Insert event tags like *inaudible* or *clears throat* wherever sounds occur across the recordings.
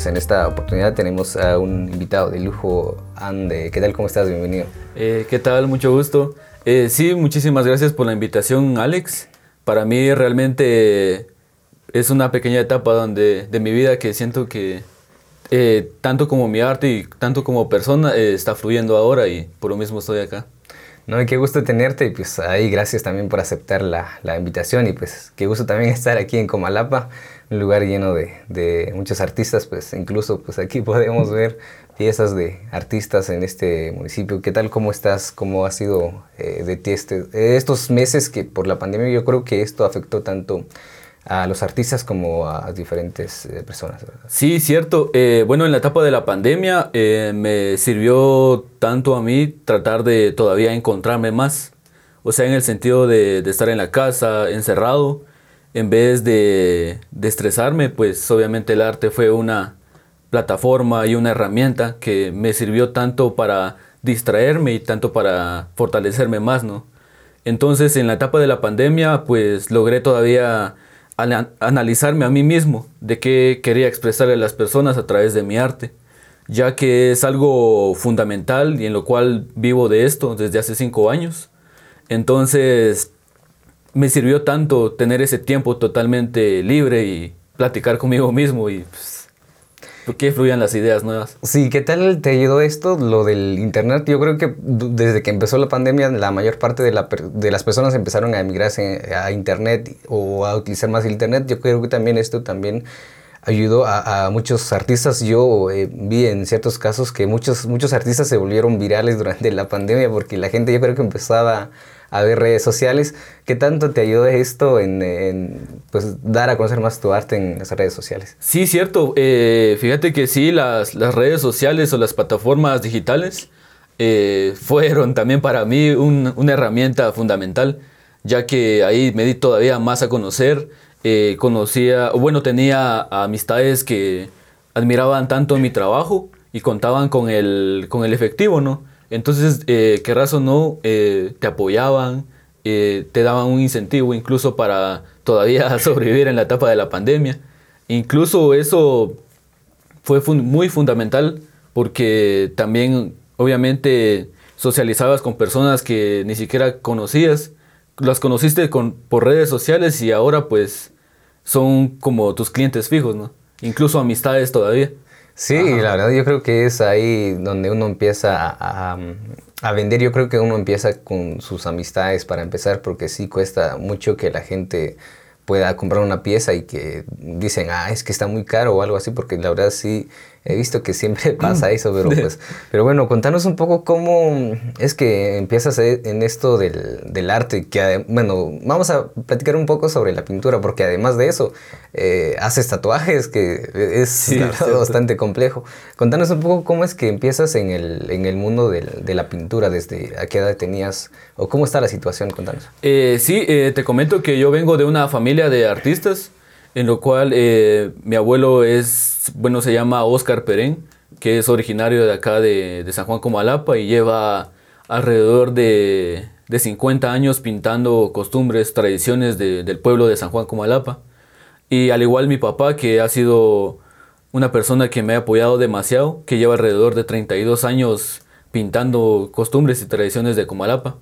pues en esta oportunidad tenemos a un invitado de lujo, Ande. ¿Qué tal? ¿Cómo estás? Bienvenido. Eh, ¿Qué tal? Mucho gusto. Eh, sí, muchísimas gracias por la invitación, Alex. Para mí realmente es una pequeña etapa donde, de mi vida que siento que eh, tanto como mi arte y tanto como persona está fluyendo ahora y por lo mismo estoy acá. No, y qué gusto tenerte y pues ahí gracias también por aceptar la, la, invitación y pues qué gusto también *laughs* estar aquí en Comalapa, un lugar lleno de, muchos artistas, pues incluso pues aquí *laughs* podemos ver piezas de artistas en este municipio. ¿Qué tal? ¿Cómo estás? ¿Cómo ha sido eh, de ti este, estos meses que por la pandemia yo creo que esto afectó tanto a los artistas como a diferentes eh, personas. Sí, cierto. Eh, bueno, en la etapa de la pandemia eh, me sirvió tanto a mí tratar de todavía encontrarme más. O sea, en el sentido de estar en la casa, encerrado, en vez de, de, estresarme, pues obviamente el arte fue una plataforma y una herramienta que me sirvió tanto para distraerme y tanto para fortalecerme más, ¿no? Entonces, en la etapa de la pandemia, pues logré todavía analizarme a mí mismo de qué quería expresarle a las personas a través de mi arte, ya que es algo fundamental y en lo cual vivo de esto desde hace cinco años. Entonces me sirvió tanto tener ese tiempo totalmente libre y platicar conmigo mismo y pues, que fluyan las ideas nuevas. Sí, ¿qué tal te ayudó esto, lo del Internet? Yo creo que desde que empezó la pandemia, la mayor parte de, la, de las personas empezaron a emigrarse a Internet o a utilizar más Internet. Yo creo que también esto también ayudó a, muchos artistas. Yo eh, vi en ciertos casos que muchos, muchos artistas se volvieron virales durante la pandemia porque la gente yo creo que empezaba a ver redes sociales. ¿Qué tanto te ayudó esto en, pues, dar a conocer más tu arte en las redes sociales? Sí, cierto. Eh, fíjate que sí, las, las, redes sociales o las plataformas digitales eh, fueron también para mí un, una herramienta fundamental, ya que ahí me di todavía más a conocer. Eh, conocía, bueno, tenía amistades que admiraban tanto mi trabajo y contaban con el, con el efectivo, ¿no? Entonces, eh, querrás o no, eh, te apoyaban, eh, te daban un incentivo incluso para todavía *laughs* sobrevivir en la etapa de la pandemia. Incluso eso fue muy fundamental porque también, obviamente, socializabas con personas que ni siquiera conocías. Las conociste con, por redes sociales y ahora pues son como tus clientes fijos, ¿no? Incluso amistades todavía. Sí, Ajá. la verdad yo creo que es ahí donde uno empieza a, a, a, vender. Yo creo que uno empieza con sus amistades para empezar, porque sí cuesta mucho que la gente pueda comprar una pieza y que dicen, ah, es que está muy caro o algo así, porque la verdad sí he visto que siempre *laughs* pasa eso, pero pues, pero bueno, contanos un poco cómo es que empiezas en esto del, del arte, que bueno, vamos a platicar un poco sobre la pintura, porque además de eso, eh, haces tatuajes, que es sí, *laughs* bastante complejo. Contanos un poco cómo es que empiezas en el, en el mundo del, de la pintura, desde a qué edad tenías, o cómo está la situación, contanos. Eh, sí, eh, te comento que yo vengo de una familia de artistas, en lo cual eh, mi abuelo es, bueno, se llama Oscar Perén, que es originario de acá de, San Juan Comalapa y lleva alrededor de, de, 50 años pintando costumbres, tradiciones de, del pueblo de San Juan Comalapa. Y al igual mi papá, que ha sido una persona que me ha apoyado demasiado, que lleva alrededor de 32 años pintando costumbres y tradiciones de Comalapa.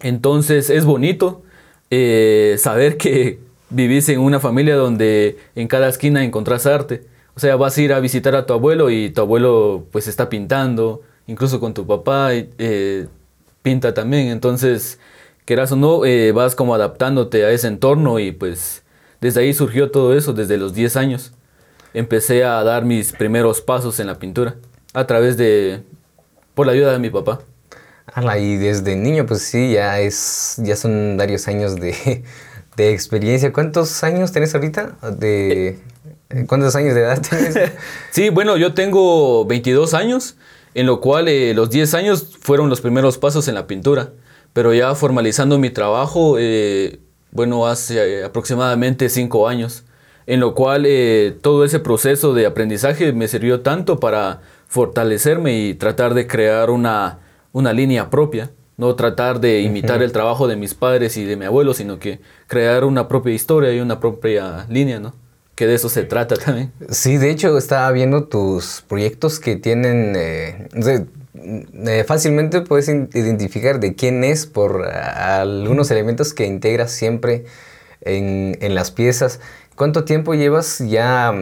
Entonces es bonito eh, saber que, vivís en una familia donde en cada esquina encontrás arte. O sea, vas a ir a visitar a tu abuelo y tu abuelo pues está pintando, incluso con tu papá eh, pinta también. Entonces, quieras o no, eh, vas como adaptándote a ese entorno y pues desde ahí surgió todo eso, desde los 10 años. Empecé a dar mis primeros pasos en la pintura a través de, por la ayuda de mi papá. Ala, y desde niño pues sí, ya, es, ya son varios años de de experiencia. ¿Cuántos años tenés ahorita? De, ¿Cuántos años de edad *laughs* tienes? sí, bueno, yo tengo 22 años, en lo cual eh, los 10 años fueron los primeros pasos en la pintura. Pero ya formalizando mi trabajo, eh, bueno, hace eh, aproximadamente 5 años, en lo cual eh, todo ese proceso de aprendizaje me sirvió tanto para fortalecerme y tratar de crear una, una línea propia no tratar de imitar el trabajo de mis padres y de mi abuelo, sino que crear una propia historia y una propia línea, ¿no? que de eso se trata también. Sí, de hecho estaba viendo tus proyectos que tienen, eh, eh, fácilmente puedes identificar de quién es por algunos elementos que integras siempre en, en, las piezas. ¿Cuánto tiempo llevas ya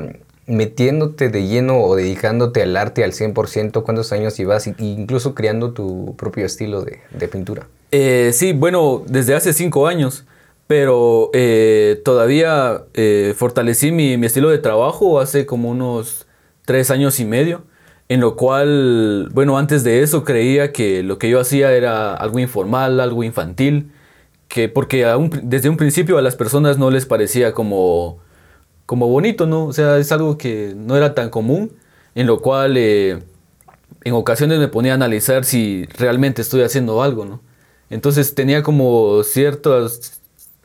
metiéndote de lleno o dedicándote al arte al 100%? ¿Cuántos años llevas incluso creando tu propio estilo de, pintura? Eh, sí, bueno, desde hace cinco años pero eh, todavía eh, fortalecí mi, estilo de trabajo hace como unos tres años y medio, en lo cual, bueno, antes de eso creía que lo que yo hacía era algo informal, algo infantil, que porque desde un principio a las personas no les parecía como, como bonito, ¿no? O sea, es algo que no era tan común, en lo cual eh, en ocasiones me ponía a analizar si realmente estoy haciendo algo, ¿no? Entonces tenía como ciertas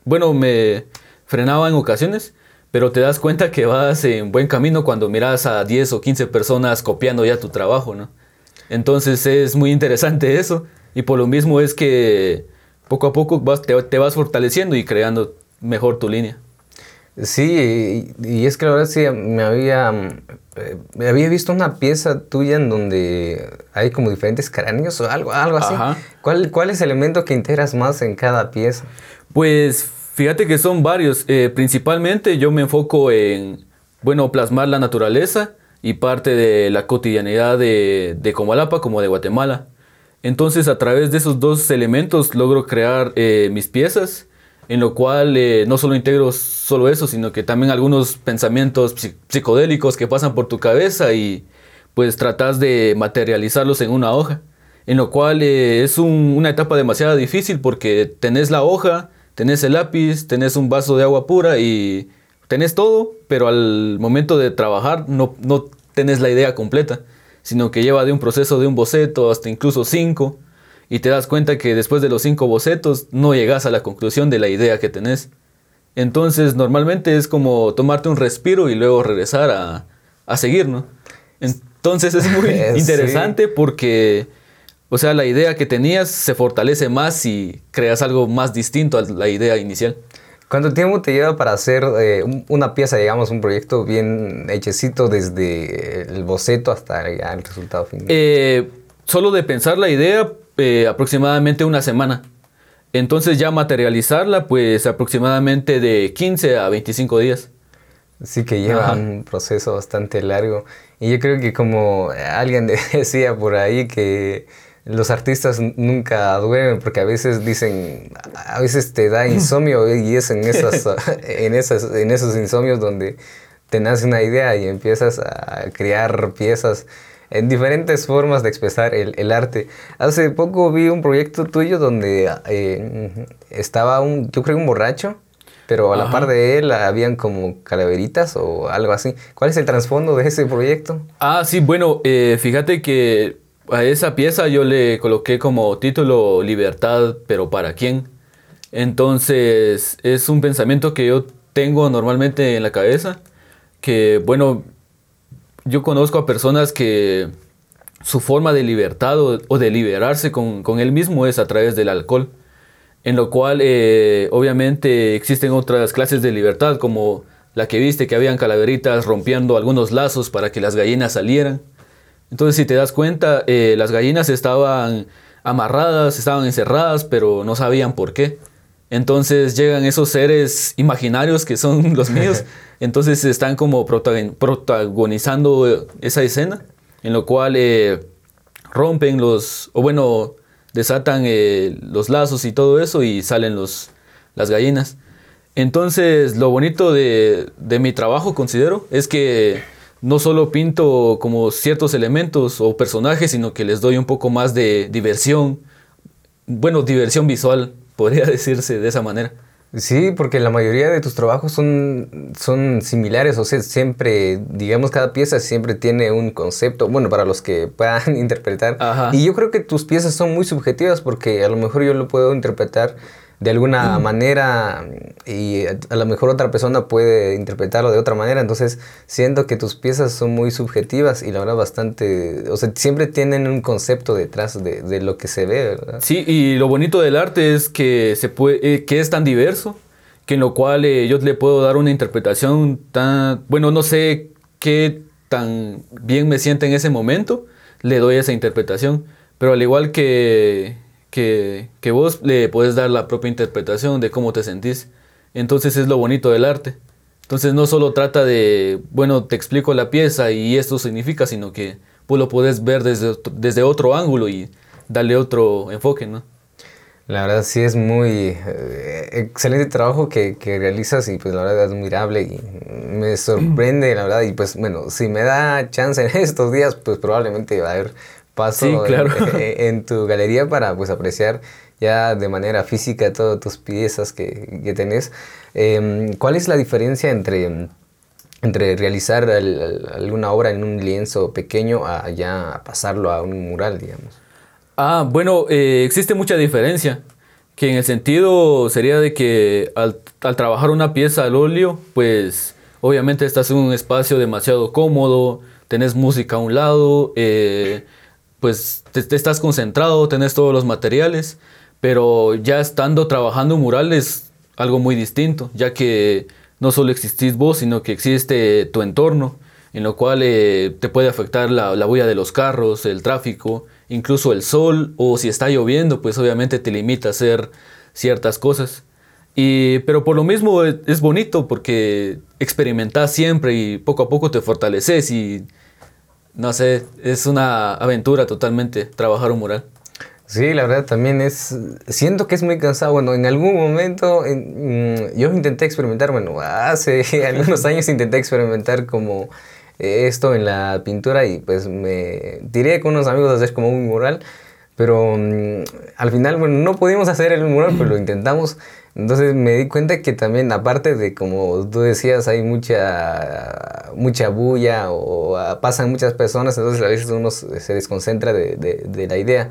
bueno, me frenaba en ocasiones, pero te das cuenta que vas en buen camino cuando miras a 10 o 15 personas copiando ya tu trabajo, ¿no? Entonces es muy interesante eso y por lo mismo es que poco a poco vas, te, vas fortaleciendo y creando mejor tu línea. Sí, y, es que la verdad sí, me había, eh, me había visto una pieza tuya en donde hay como diferentes cráneos o algo, algo así. ¿Cuál, ¿Cuál es el elemento que integras más en cada pieza? Pues Fíjate que son varios. Eh, principalmente yo me enfoco en, bueno, plasmar la naturaleza y parte de la cotidianidad de, de Comalapa como de Guatemala. Entonces a través de esos dos elementos logro crear eh, mis piezas, en lo cual eh, no solo integro solo eso, sino que también algunos pensamientos psicodélicos que pasan por tu cabeza y pues tratas de materializarlos en una hoja. En lo cual es una etapa demasiado difícil porque tenés la hoja, tenés el lápiz, tenés un vaso de agua pura y tenés todo, pero al momento de trabajar no, no tenés la idea completa, sino que lleva de un proceso de un boceto hasta incluso cinco, y te das cuenta que después de los cinco bocetos no llegas a la conclusión de la idea que tenés. Entonces normalmente es como tomarte un respiro y luego regresar a, a seguir, ¿no? Entonces es muy *laughs* interesante porque o sea, la idea que tenías se fortalece más y creas algo más distinto a la idea inicial. ¿Cuánto tiempo te lleva para hacer eh, una pieza, digamos, un proyecto bien hechecito desde el boceto hasta el resultado final? Eh, solo de pensar la idea, eh, aproximadamente una semana. Entonces ya materializarla, pues aproximadamente de 15 a 25 días. Sí que lleva un proceso bastante largo. Y yo creo que como alguien *laughs* decía por ahí que los artistas nunca duermen porque a veces dicen, a veces te da insomnio *laughs* y es en, esas, *laughs* en, esas, en esos insomnios donde te nace una idea y empiezas a crear piezas en diferentes formas de expresar el, arte. Hace poco vi un proyecto tuyo donde eh, estaba un, yo creo un borracho, pero a la par de él habían como calaveritas o algo así. ¿Cuál es el trasfondo de ese proyecto? Ah, sí, bueno, eh, fíjate que a esa pieza yo le coloqué como título Libertad, pero ¿para quién? Entonces es un pensamiento que yo tengo normalmente en la cabeza, que bueno, yo conozco a personas que su forma de libertad o, de liberarse con, con, él mismo es a través del alcohol, en lo cual eh, obviamente existen otras clases de libertad como la que viste que habían calaveritas rompiendo algunos lazos para que las gallinas salieran. Entonces, si te das cuenta, eh, las gallinas estaban amarradas, estaban encerradas, pero no sabían por qué. Entonces llegan esos seres imaginarios que son los míos. *laughs* Entonces están como protagonizando esa escena, en lo cual eh, rompen los, o bueno, desatan eh, los lazos y todo eso y salen los, las gallinas. Entonces lo bonito de, de mi trabajo, considero, es que no solo pinto como ciertos elementos o personajes, sino que les doy un poco más de diversión, bueno, diversión visual, *laughs* podría decirse de esa manera. Sí, porque la mayoría de tus trabajos son, son similares, o sea, siempre, digamos, cada pieza siempre tiene un concepto, bueno, para los que puedan *laughs* interpretar. Y yo creo que tus piezas son muy subjetivas porque a lo mejor yo lo puedo interpretar de alguna manera y a lo mejor otra persona puede interpretarlo de otra manera. Entonces siento que tus piezas son muy subjetivas y la verdad bastante, o sea, siempre tienen un concepto detrás de, de lo que se ve, ¿verdad? Sí, y lo bonito del arte es que, se puede, eh, que es tan diverso que en lo cual eh, yo le puedo dar una interpretación tan, bueno, no sé qué tan bien me siente en ese momento, le doy esa interpretación, pero al igual que, que, vos le puedes dar la propia interpretación de cómo te sentís. Entonces es lo bonito del arte. Entonces no solo trata de, bueno, te explico la pieza y esto significa, sino que vos lo puedes ver desde, desde otro ángulo y darle otro enfoque, ¿no? La verdad sí es muy eh, excelente trabajo que, que, realizas y pues la verdad es admirable y me sorprende la verdad y pues bueno, si me da chance en *laughs* estos días pues probablemente va a haber paso *laughs* en, tu galería para pues apreciar ya de manera física todas tus piezas que, que tenés. Em, ¿Cuál es la diferencia entre, entre realizar alguna obra en un lienzo pequeño a ya pasarlo a un mural, digamos? Ah, bueno, eh, existe mucha diferencia, que en el sentido sería de que al, trabajar una pieza al óleo, pues obviamente estás en un espacio demasiado cómodo, tenés música a un lado, eh, pues te, estás concentrado, tenés todos los materiales, pero ya estando trabajando un mural es algo muy distinto, ya que no solo existís vos, sino que existe tu entorno, en lo cual eh, te puede afectar la, la huella de los carros, el tráfico, incluso el sol o si está lloviendo, pues obviamente te limita a hacer ciertas cosas. Y, pero por lo mismo es, bonito porque experimentas siempre y poco a poco te fortaleces y no sé, es una aventura totalmente trabajar un mural. Sí, la verdad también es, siento que es muy cansado. Bueno, en algún momento mm, yo intenté experimentar, bueno, hace *laughs* algunos años intenté experimentar como esto en la pintura y pues me tiré con unos amigos a hacer como un mural, pero mm, al final, bueno, no pudimos hacer el mural, pero lo intentamos. Entonces me di cuenta que también, aparte de como tú decías, hay mucha, mucha bulla o, pasan muchas personas, entonces a veces uno se desconcentra de, de, de la idea.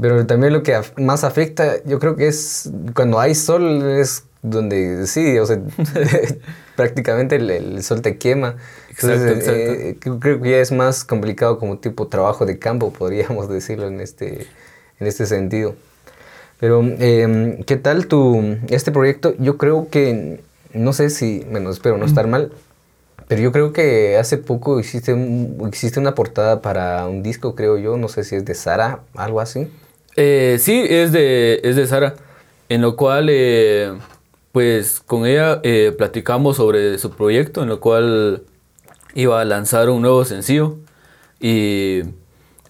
Pero también lo que más afecta, yo creo que es cuando hay sol, es donde sí, o sea, *laughs* *laughs* prácticamente el, sol te quema. Entonces, eh, creo que ya es más complicado como tipo trabajo de campo, podríamos *laughs* decirlo en este, en este sentido. Pero, em, ¿qué tal tu, este proyecto? Yo creo que, no sé si, bueno, espero no estar mal, pero yo creo que hace poco hiciste, existe una portada para un disco, creo yo, no sé si es de Sara, algo así. Eh, sí, es de, es de Sara, en lo cual... Eh, pues con ella eh, platicamos sobre su proyecto en lo cual iba a lanzar un nuevo sencillo y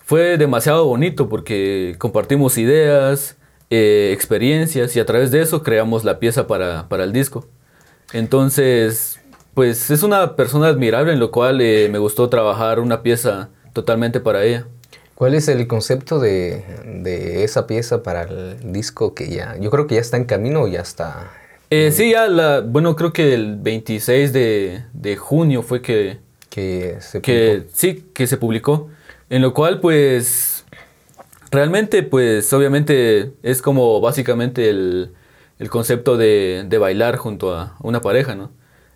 fue demasiado bonito porque compartimos ideas, eh, experiencias y a través de eso creamos la pieza para, el disco. Entonces, pues es una persona admirable en lo cual eh, me gustó trabajar una pieza totalmente para ella. ¿Cuál es el concepto de, de, esa pieza para el disco que ya, yo creo que ya está en camino o ya está eh, sí, ya la, bueno, creo que el 26 de, junio fue que, que, se que sí, que se publicó. En lo cual, pues, realmente, pues, obviamente es como básicamente el, concepto de, bailar junto a una pareja, ¿no?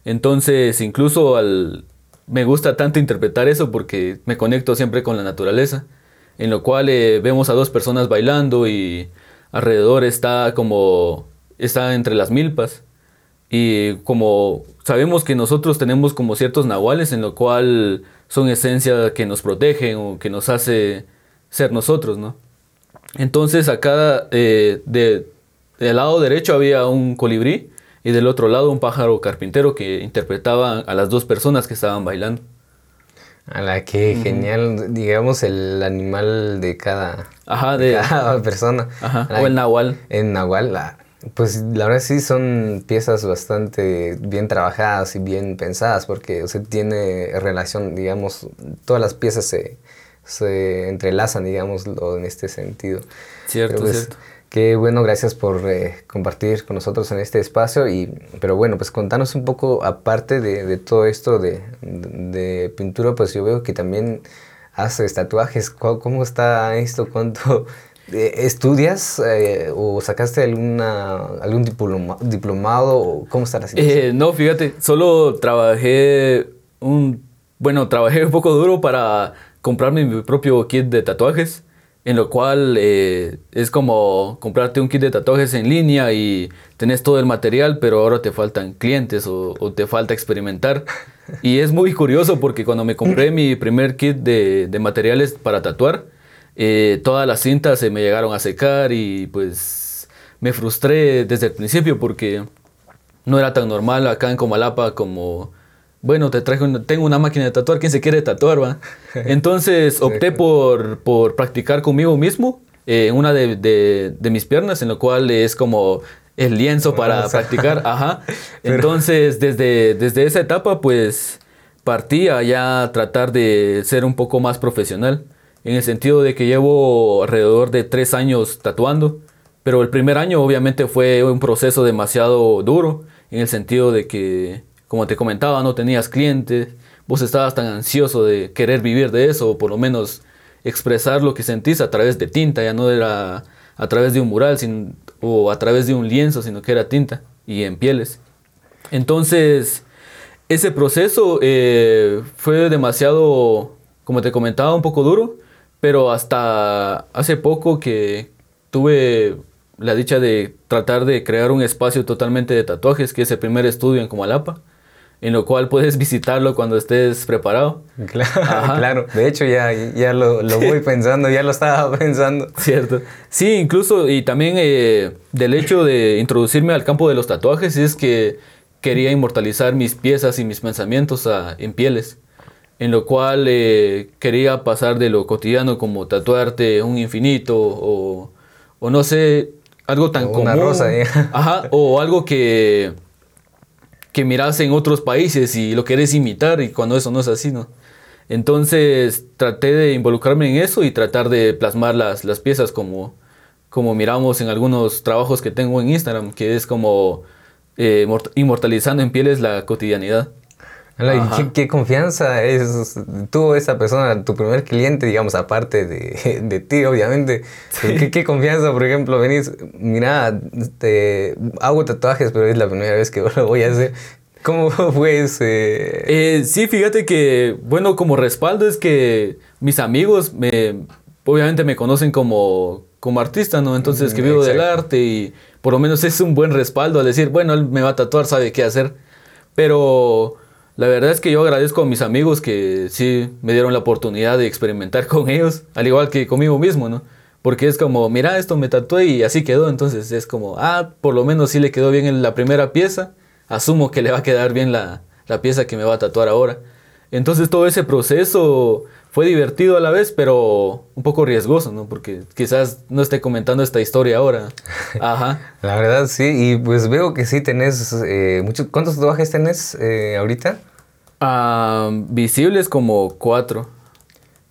Entonces, incluso al, me gusta tanto interpretar eso porque me conecto siempre con la naturaleza, en lo cual eh, vemos a dos personas bailando y alrededor está como está entre las milpas. Y como sabemos que nosotros tenemos como ciertos nahuales en lo cual son esencia que nos protegen o que nos hace ser nosotros, ¿no? Entonces acá eh, de, del lado derecho había un colibrí y del otro lado un pájaro carpintero que interpretaba a las dos personas que estaban bailando. A la que genial, digamos, el animal de cada, Ajá, de, *laughs* persona. Ajá, o el nahual. El nahual, la, pues la verdad sí son piezas bastante bien trabajadas y bien pensadas porque o tiene relación, digamos, todas las piezas se, se entrelazan, digamos, en este sentido. Cierto, pues, cierto. Qué bueno, gracias por eh, compartir con nosotros en este espacio. Y, pero bueno, pues contanos un poco, aparte de, de todo esto de, de, pintura, pues yo veo que también haces tatuajes. ¿Cómo está esto? ¿Cuánto ¿Estudias eh, o sacaste alguna, algún diplomado? ¿Cómo está la eh, no, fíjate, solo trabajé un... Bueno, trabajé un poco duro para comprarme mi propio kit de tatuajes en lo cual eh, es como comprarte un kit de tatuajes en línea y tenés todo el material, pero ahora te faltan clientes o, te falta experimentar. Y es muy curioso porque cuando me compré mi primer kit de, materiales para tatuar, eh, todas las cintas se me llegaron a secar y pues me frustré desde el principio porque no era tan normal acá en Comalapa como bueno, te traje tengo una máquina de tatuar, ¿quién se quiere tatuar, va? *laughs* Entonces opté por, por practicar conmigo mismo en eh, una de, de, mis piernas, en lo cual es como el lienzo para practicar, *laughs* ajá. Entonces, desde, desde esa etapa, pues partí a ya tratar de ser un poco más profesional, en el sentido de que llevo alrededor de tres años tatuando, pero el primer año obviamente fue un proceso demasiado duro, en el sentido de que como te comentaba, no tenías clientes, vos estabas tan ansioso de querer vivir de eso, o por lo menos expresar lo que sentís a través de tinta, ya no era a través de un mural o a través de un lienzo, sino que era tinta y en pieles. Entonces, ese proceso eh, fue demasiado, como te comentaba, un poco duro, pero hasta hace poco que tuve la dicha de tratar de crear un espacio totalmente de tatuajes, que es el primer estudio en Comalapa en lo cual puedes *laughs* visitarlo cuando estés preparado. Claro, *laughs* claro. de hecho ya, ya lo, lo voy *laughs* pensando, ya lo estaba pensando. Cierto. Sí, incluso y también eh, del hecho de introducirme al campo de los tatuajes es que quería inmortalizar mis piezas y mis pensamientos en pieles, en lo cual eh, quería pasar de lo cotidiano como tatuarte un infinito o, o no sé, algo tan común. Una rosa, ¿eh? Ajá, o algo que que miras en otros países y lo querés imitar y cuando eso no es así, ¿no? Entonces traté de involucrarme en eso y tratar de plasmar las, las piezas como, como miramos en algunos trabajos que tengo en Instagram, que es como eh, inmortalizando en pieles la cotidianidad. ¿Qué, confianza es, tuvo esa persona, tu primer cliente, digamos, aparte de, *laughs* de ti, obviamente? ¿Qué, confianza, por ejemplo, venís, mira, te, hago tatuajes, pero es la primera vez que *laughs* lo voy a hacer. ¿Cómo *laughs* fue ese? Eh, sí, fíjate que, bueno, como respaldo es que mis amigos me, obviamente me conocen como, como artista, ¿no? Entonces que vivo del arte y por lo menos es un buen respaldo al decir, bueno, él me va a tatuar, sabe qué hacer. Pero la verdad es que yo agradezco a mis amigos que sí me dieron la oportunidad de experimentar *laughs* con ellos, al igual que conmigo mismo, ¿no? Porque es como, mira, esto me tatué y así quedó, entonces es como, ah, por lo menos sí le quedó bien en la primera pieza, asumo que le va a quedar bien la, la pieza que me va a tatuar ahora. Entonces todo ese proceso fue divertido a la vez, pero un poco riesgoso, ¿no? Porque quizás no esté comentando esta historia ahora. *laughs* Ajá. La verdad, sí. Y pues veo que sí tenés eh, muchos... ¿Cuántos tatuajes tenés eh, ahorita? Ah, visibles como cuatro.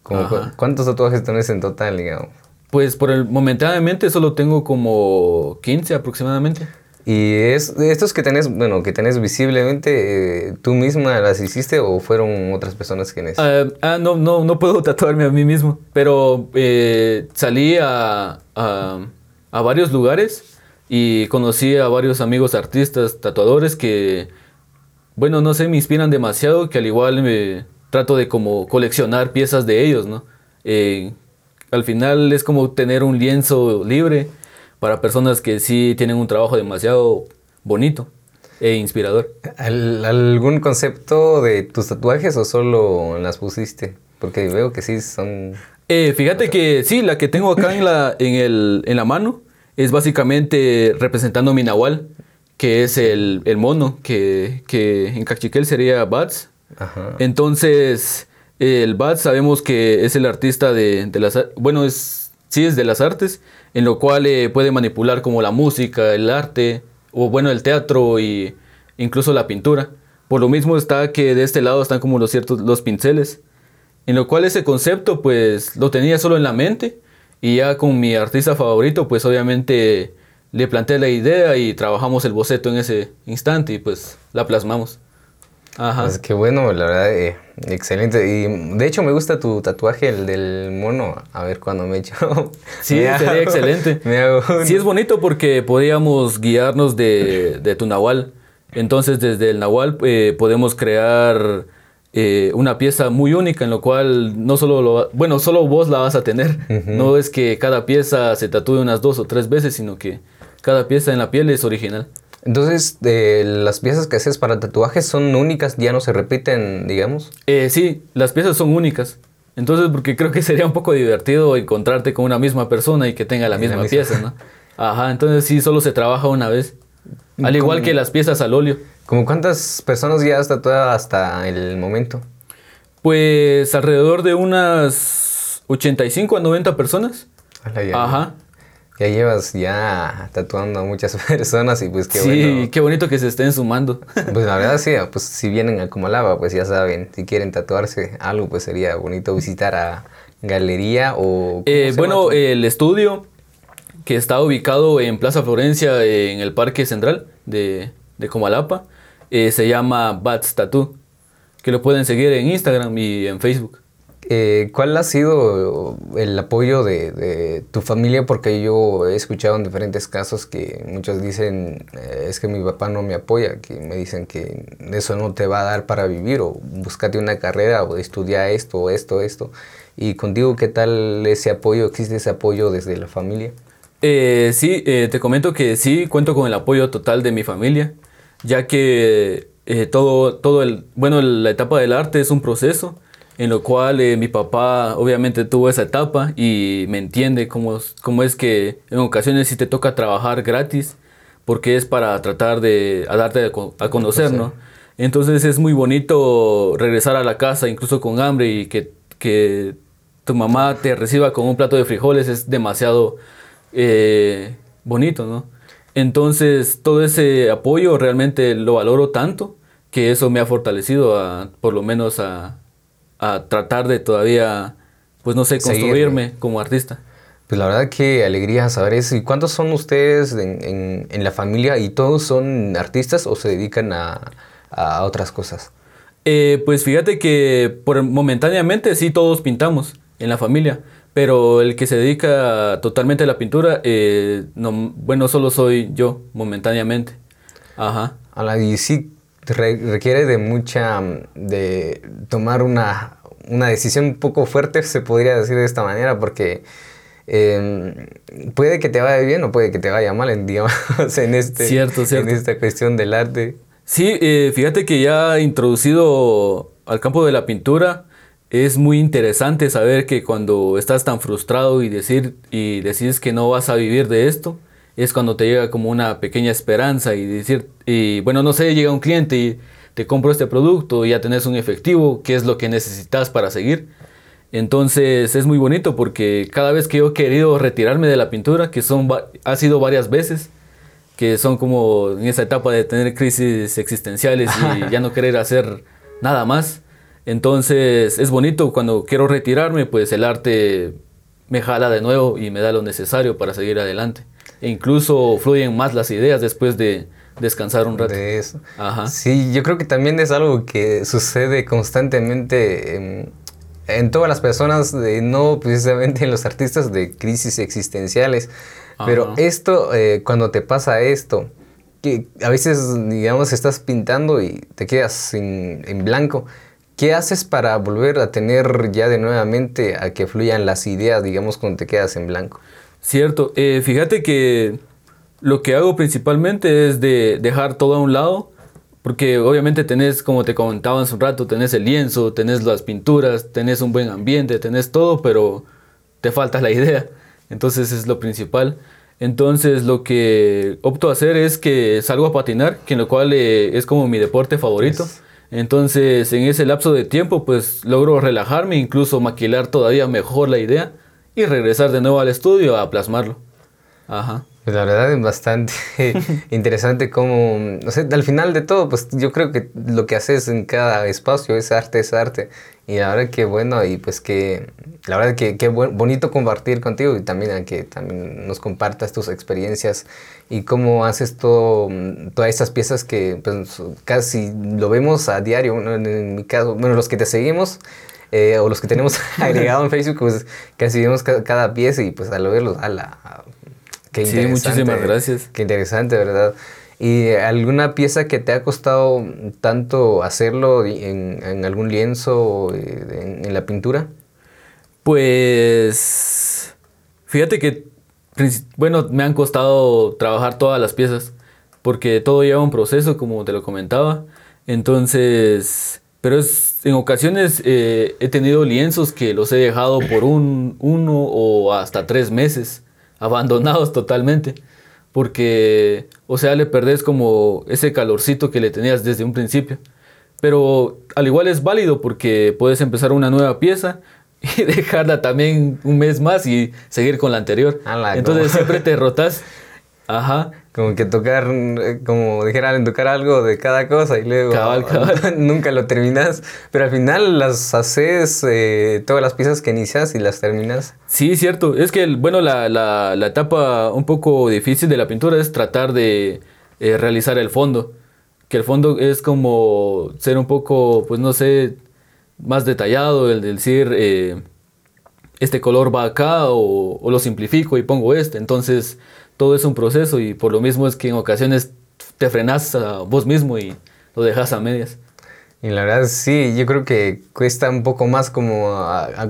¿Cuántos tatuajes tenés en total, digamos? Pues por el momentáneamente solo tengo como 15 aproximadamente. ¿Y es, estos que tenés, bueno, que tenés visiblemente, eh, tú misma las hiciste o fueron otras personas quienes? Uh, ah, no, no, no puedo tatuarme a mí mismo, pero eh, salí a, a, varios lugares y conocí a varios amigos artistas, tatuadores que, bueno, no sé, me inspiran demasiado, que al igual trato de como coleccionar piezas de ellos, ¿no? Eh, al final es como tener un lienzo libre para personas que sí tienen un trabajo demasiado bonito e inspirador. ¿Algún concepto de tus tatuajes o solo las pusiste? Porque veo que sí son... Eh, fíjate que sí, la que tengo acá en la, en, el, en la mano es básicamente representando mi nahual, que es el, el mono, que, que, en Cachiquel sería Bats. Entonces, el Bats sabemos que es el artista de, de las... Bueno, es, sí es de las artes, en lo cual eh, puede manipular como la música, el arte, o bueno, el teatro y incluso la pintura. Por lo mismo está que de este lado están como los ciertos los pinceles, en lo cual ese concepto pues lo tenía solo en la mente y ya con mi artista favorito pues obviamente le planteé la idea y trabajamos el boceto en ese instante y pues la plasmamos. Ajá. Pues qué bueno, la verdad, eh, excelente. Y de hecho me gusta tu tatuaje, el del mono. A ver cuándo me echo. Sí, sería excelente. *laughs* Sí, es bonito porque podíamos guiarnos de, de tu nahual. Entonces, desde el nahual eh, podemos crear eh, una pieza muy única en lo cual no solo lo, bueno, solo vos la vas a tener. No es que cada pieza se tatúe unas dos o tres veces, sino que cada pieza en la piel es original. Entonces, eh, las piezas que haces para tatuajes son únicas, ya no se repiten, digamos. Eh, sí, las piezas son únicas. Entonces, porque creo que sería un poco divertido encontrarte con una misma persona y que tenga la, misma, pieza, ¿no? Ajá, entonces sí, solo se trabaja una vez. Al igual que las piezas al óleo. ¿Cómo cuántas personas ya has tatuado hasta el momento? Pues alrededor de unas 85 a 90 personas. Ajá. Ya llevas ya tatuando a muchas *laughs* personas y pues qué sí, bueno. Sí, qué bonito que se estén sumando. *laughs* Pues la verdad sí, *laughs* pues si vienen a Comalaba, pues ya saben, si quieren tatuarse algo, pues sería bonito visitar a Galería o... Eh, bueno, el estudio que está ubicado en Plaza Florencia, en el Parque Central de, de Comalapa, eh, se llama Bats Tattoo, que lo pueden seguir en Instagram y en Facebook. Eh, ¿Cuál ha sido el apoyo de, tu familia? Porque yo he escuchado en diferentes casos que muchos dicen, eh, es que mi papá no me apoya, que me dicen que eso no te va a dar para vivir, o búscate una carrera, o estudia esto, esto, esto. Y contigo, ¿qué tal ese apoyo? ¿Existe ese apoyo desde la familia? Eh, sí, te comento que sí, cuento con el apoyo total de mi familia, ya que todo, todo el, bueno, la etapa del arte es un proceso en lo cual eh, mi papá obviamente tuvo esa etapa y me entiende cómo, cómo es que en ocasiones sí te toca trabajar gratis porque es para tratar de darte a, conocer, ¿no? Entonces es muy bonito regresar a la casa incluso con hambre y que, que tu mamá te reciba con un plato de frijoles es demasiado eh, bonito, ¿no? Entonces todo ese apoyo realmente lo valoro tanto que eso me ha fortalecido a, por lo menos a, a tratar de todavía, pues no sé, construirme como artista. Pues la verdad que alegría saber eso. ¿Y cuántos son ustedes en, en, la familia? ¿Y todos son artistas o se dedican a, a otras cosas? Eh, pues fíjate que por momentáneamente sí todos pintamos en la familia, pero el que se dedica totalmente a la pintura, eh, no, bueno, solo soy yo momentáneamente. Ajá. Y sí requiere de mucha, de tomar una, una, decisión un poco fuerte, se podría decir de esta manera, porque em, puede que te vaya bien o puede que te vaya mal, en, *laughs* digamos, en, este, cierto, cierto. en esta cuestión del arte. Sí, eh, fíjate que ya introducido al campo de la pintura, es muy interesante saber que cuando estás tan frustrado y, decir, y decides que no vas a vivir de esto, es cuando te llega como una pequeña esperanza y decir, y bueno, no sé, llega un cliente y te compro este producto y ya tenés un efectivo, que es lo que necesitas para seguir. Entonces es muy bonito porque cada vez que yo he querido retirarme de la pintura, que son ha sido varias veces, que son como en esa etapa de tener crisis existenciales y *laughs* ya no querer hacer nada más. Entonces es bonito cuando quiero retirarme, pues el arte me jala de nuevo y me da lo necesario para seguir adelante. E incluso fluyen más las ideas después de descansar un rato. De eso. Sí, yo creo que también es algo que sucede constantemente en, todas las personas, de, no precisamente en los artistas de crisis existenciales. Pero esto, eh, cuando te pasa esto, que a veces, digamos, estás pintando y te quedas en blanco. ¿Qué haces para volver a tener ya de nuevamente a que fluyan las ideas, digamos, cuando te quedas en blanco? Cierto, eh, fíjate que lo que hago principalmente es de dejar todo a un lado, porque obviamente tenés, como te comentaba hace un rato, tenés el lienzo, tenés las pinturas, tenés un buen ambiente, tenés todo, pero te falta la *laughs* idea. Entonces es lo principal. Entonces lo que opto a hacer es que salgo a patinar, que en lo cual eh, es como mi deporte favorito. Entonces en ese lapso de tiempo pues logro relajarme, incluso maquilar todavía mejor la idea y regresar de nuevo al estudio a plasmarlo. Ajá. Pues la verdad es bastante *laughs* interesante cómo, no sé, al final de todo, pues yo creo que lo que haces en cada espacio es arte, es arte. Y la verdad que bueno, y pues que, la verdad que, qué bonito compartir contigo y también a que también nos compartas tus experiencias y cómo haces todo, todas estas piezas que pues casi lo vemos a diario, en mi caso, bueno, los que te seguimos, eh, o los que tenemos *laughs* agregado en Facebook, pues casi vemos cada, pieza y pues al verlos, a la... qué sí, muchísimas gracias. Qué interesante, ¿verdad? ¿Y alguna pieza que te ha costado tanto hacerlo en, algún lienzo, en, en, la pintura? Pues fíjate que, bueno, me han costado trabajar todas las piezas, porque todo lleva un proceso, como te lo comentaba. Entonces, pero es, en ocasiones eh, he tenido lienzos que los he dejado por un, uno o hasta tres meses, *laughs* abandonados totalmente. Porque, o sea, le perdés como ese calorcito que le tenías desde un principio. Pero al igual es válido porque puedes empezar una nueva pieza *laughs* y dejarla también un mes más y seguir con la anterior. Entonces siempre te *laughs* rotas. Ajá. Como que tocar, eh, como dijeran, tocar algo de cada cosa y luego *laughs* nunca lo terminas. Pero al final las haces eh, todas las piezas que inicias y las terminas. Sí, cierto. Es que, bueno, la, la, la etapa un poco difícil de la pintura es tratar de eh, realizar el fondo. Que el fondo es como ser un poco, pues no sé, más detallado, el de decir, este color va acá o, o lo simplifico y pongo este. Entonces todo es un proceso y por lo mismo es que en ocasiones te frenas a vos mismo y lo dejas a medias. Y la verdad sí, yo creo que cuesta un poco más como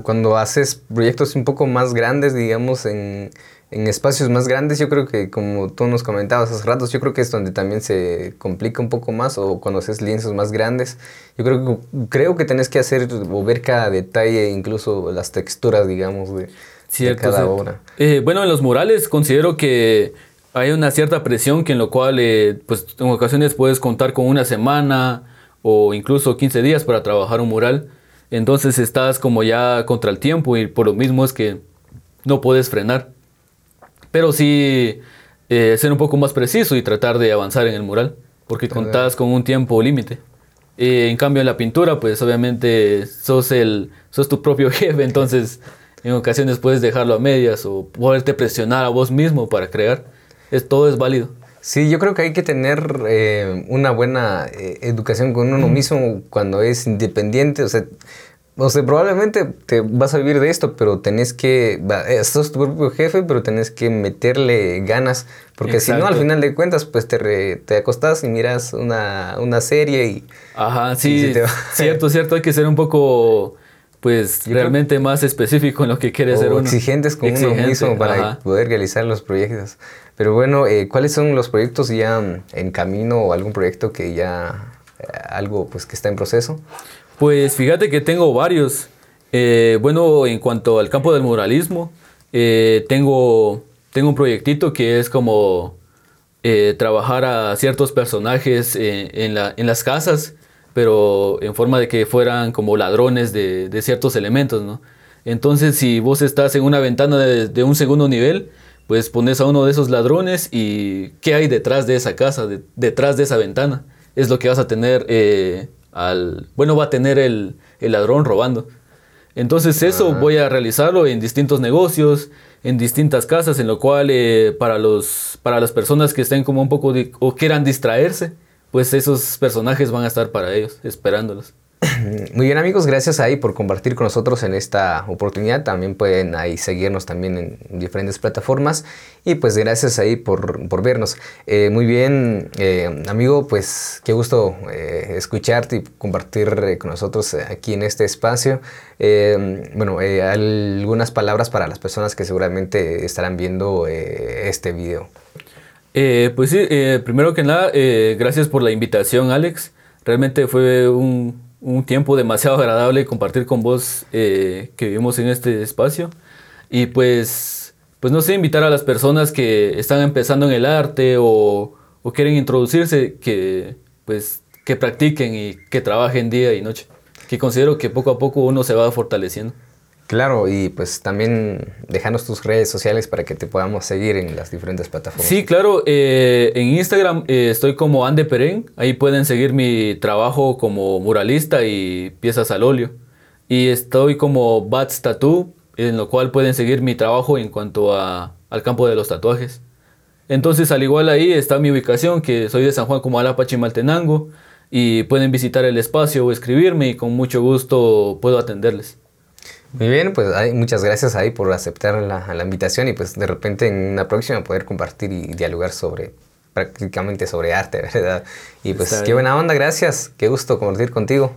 cuando haces proyectos un poco más grandes, digamos, en, en, espacios más grandes, yo creo que como tú nos comentabas hace ratos, yo creo que es donde también se complica un poco más o cuando haces lienzos más grandes. Yo creo que, creo que tenés que hacer o ver cada detalle, incluso las texturas, digamos, de, cada obra. Eh, bueno, en los murales considero que hay una cierta presión que en lo cual eh, pues en ocasiones puedes contar con una semana o incluso 15 días para trabajar un mural. Entonces estás como ya contra el tiempo y por lo mismo es que no puedes frenar. Pero sí eh, ser un poco más preciso y tratar de avanzar en el mural, porque contás con un tiempo límite. en cambio en la pintura, pues obviamente sos, el, sos tu propio *laughs* jefe, entonces en ocasiones puedes dejarlo a medias o poderte presionar a vos mismo para crear. Es, todo es válido. Sí, yo creo que hay que tener eh, una buena eh, educación con uno mismo cuando es independiente. O sea, o sea, probablemente te vas a vivir de esto, pero tenés que, eh, sos tu propio jefe, pero tenés que meterle ganas, porque si no, al final de cuentas, pues te, te acostás y miras una, una serie y... Ajá, sí, cierto, cierto, hay que ser un poco pues realmente más específico en lo que quiere hacer uno. Exigentes con uno mismo para poder realizar los proyectos. Pero bueno, eh, ¿cuáles son los proyectos ya en camino o algún proyecto que ya, eh, algo pues que está en proceso? Pues fíjate que tengo varios. Eh, bueno, en cuanto al campo del muralismo, tengo, tengo un proyectito que es como trabajar a ciertos personajes en, la, en las casas pero en forma de que fueran como ladrones de, ciertos elementos, ¿no? Entonces, si vos estás en una ventana de, un segundo nivel, pues pones a uno de esos ladrones y qué hay detrás de esa casa, detrás de esa ventana. Es lo que vas a tener eh, al... Bueno, va a tener el, ladrón robando. Entonces eso voy a realizarlo en distintos negocios, en distintas casas, en lo cual eh, para, los, para las personas que estén como un poco o quieran distraerse, pues esos personajes van a estar para ellos, esperándolos. *clears throat* Muy bien amigos, gracias ahí por compartir con nosotros en esta oportunidad. También pueden ahí seguirnos también en diferentes plataformas. Y pues gracias ahí por, por vernos. Eh, muy bien, eh, amigo, pues qué gusto eh, escucharte y compartir con nosotros aquí en este espacio. bueno, algunas palabras para las personas que seguramente estarán viendo este video. Eh, pues sí, eh, primero que nada, eh, gracias por la invitación, Alex. Realmente fue un, tiempo demasiado agradable compartir con vos que vivimos en este espacio. Y pues, pues no sé, invitar a las personas que están empezando en el arte o, o quieren introducirse, que pues que practiquen y que trabajen día y noche. Que considero que poco a poco uno se va fortaleciendo. Claro, y pues también déjanos tus redes sociales para que te podamos seguir en las diferentes plataformas. Sí, claro, eh, en Instagram eh, estoy como Ande Perén, ahí pueden seguir mi trabajo como muralista y piezas al óleo. Y estoy como Bats Tattoo, en lo cual pueden seguir mi trabajo en cuanto a, al campo de los tatuajes. Entonces, al igual ahí está mi ubicación, que soy de San Juan como Alapachi Maltenango, y pueden visitar el espacio o escribirme y con mucho gusto puedo atenderles. Muy bien, pues muchas gracias ahí por aceptar la, invitación y pues de repente en una próxima poder compartir y dialogar sobre prácticamente sobre arte, *laughs* ¿verdad? Y pues qué buena onda, gracias, qué gusto compartir contigo.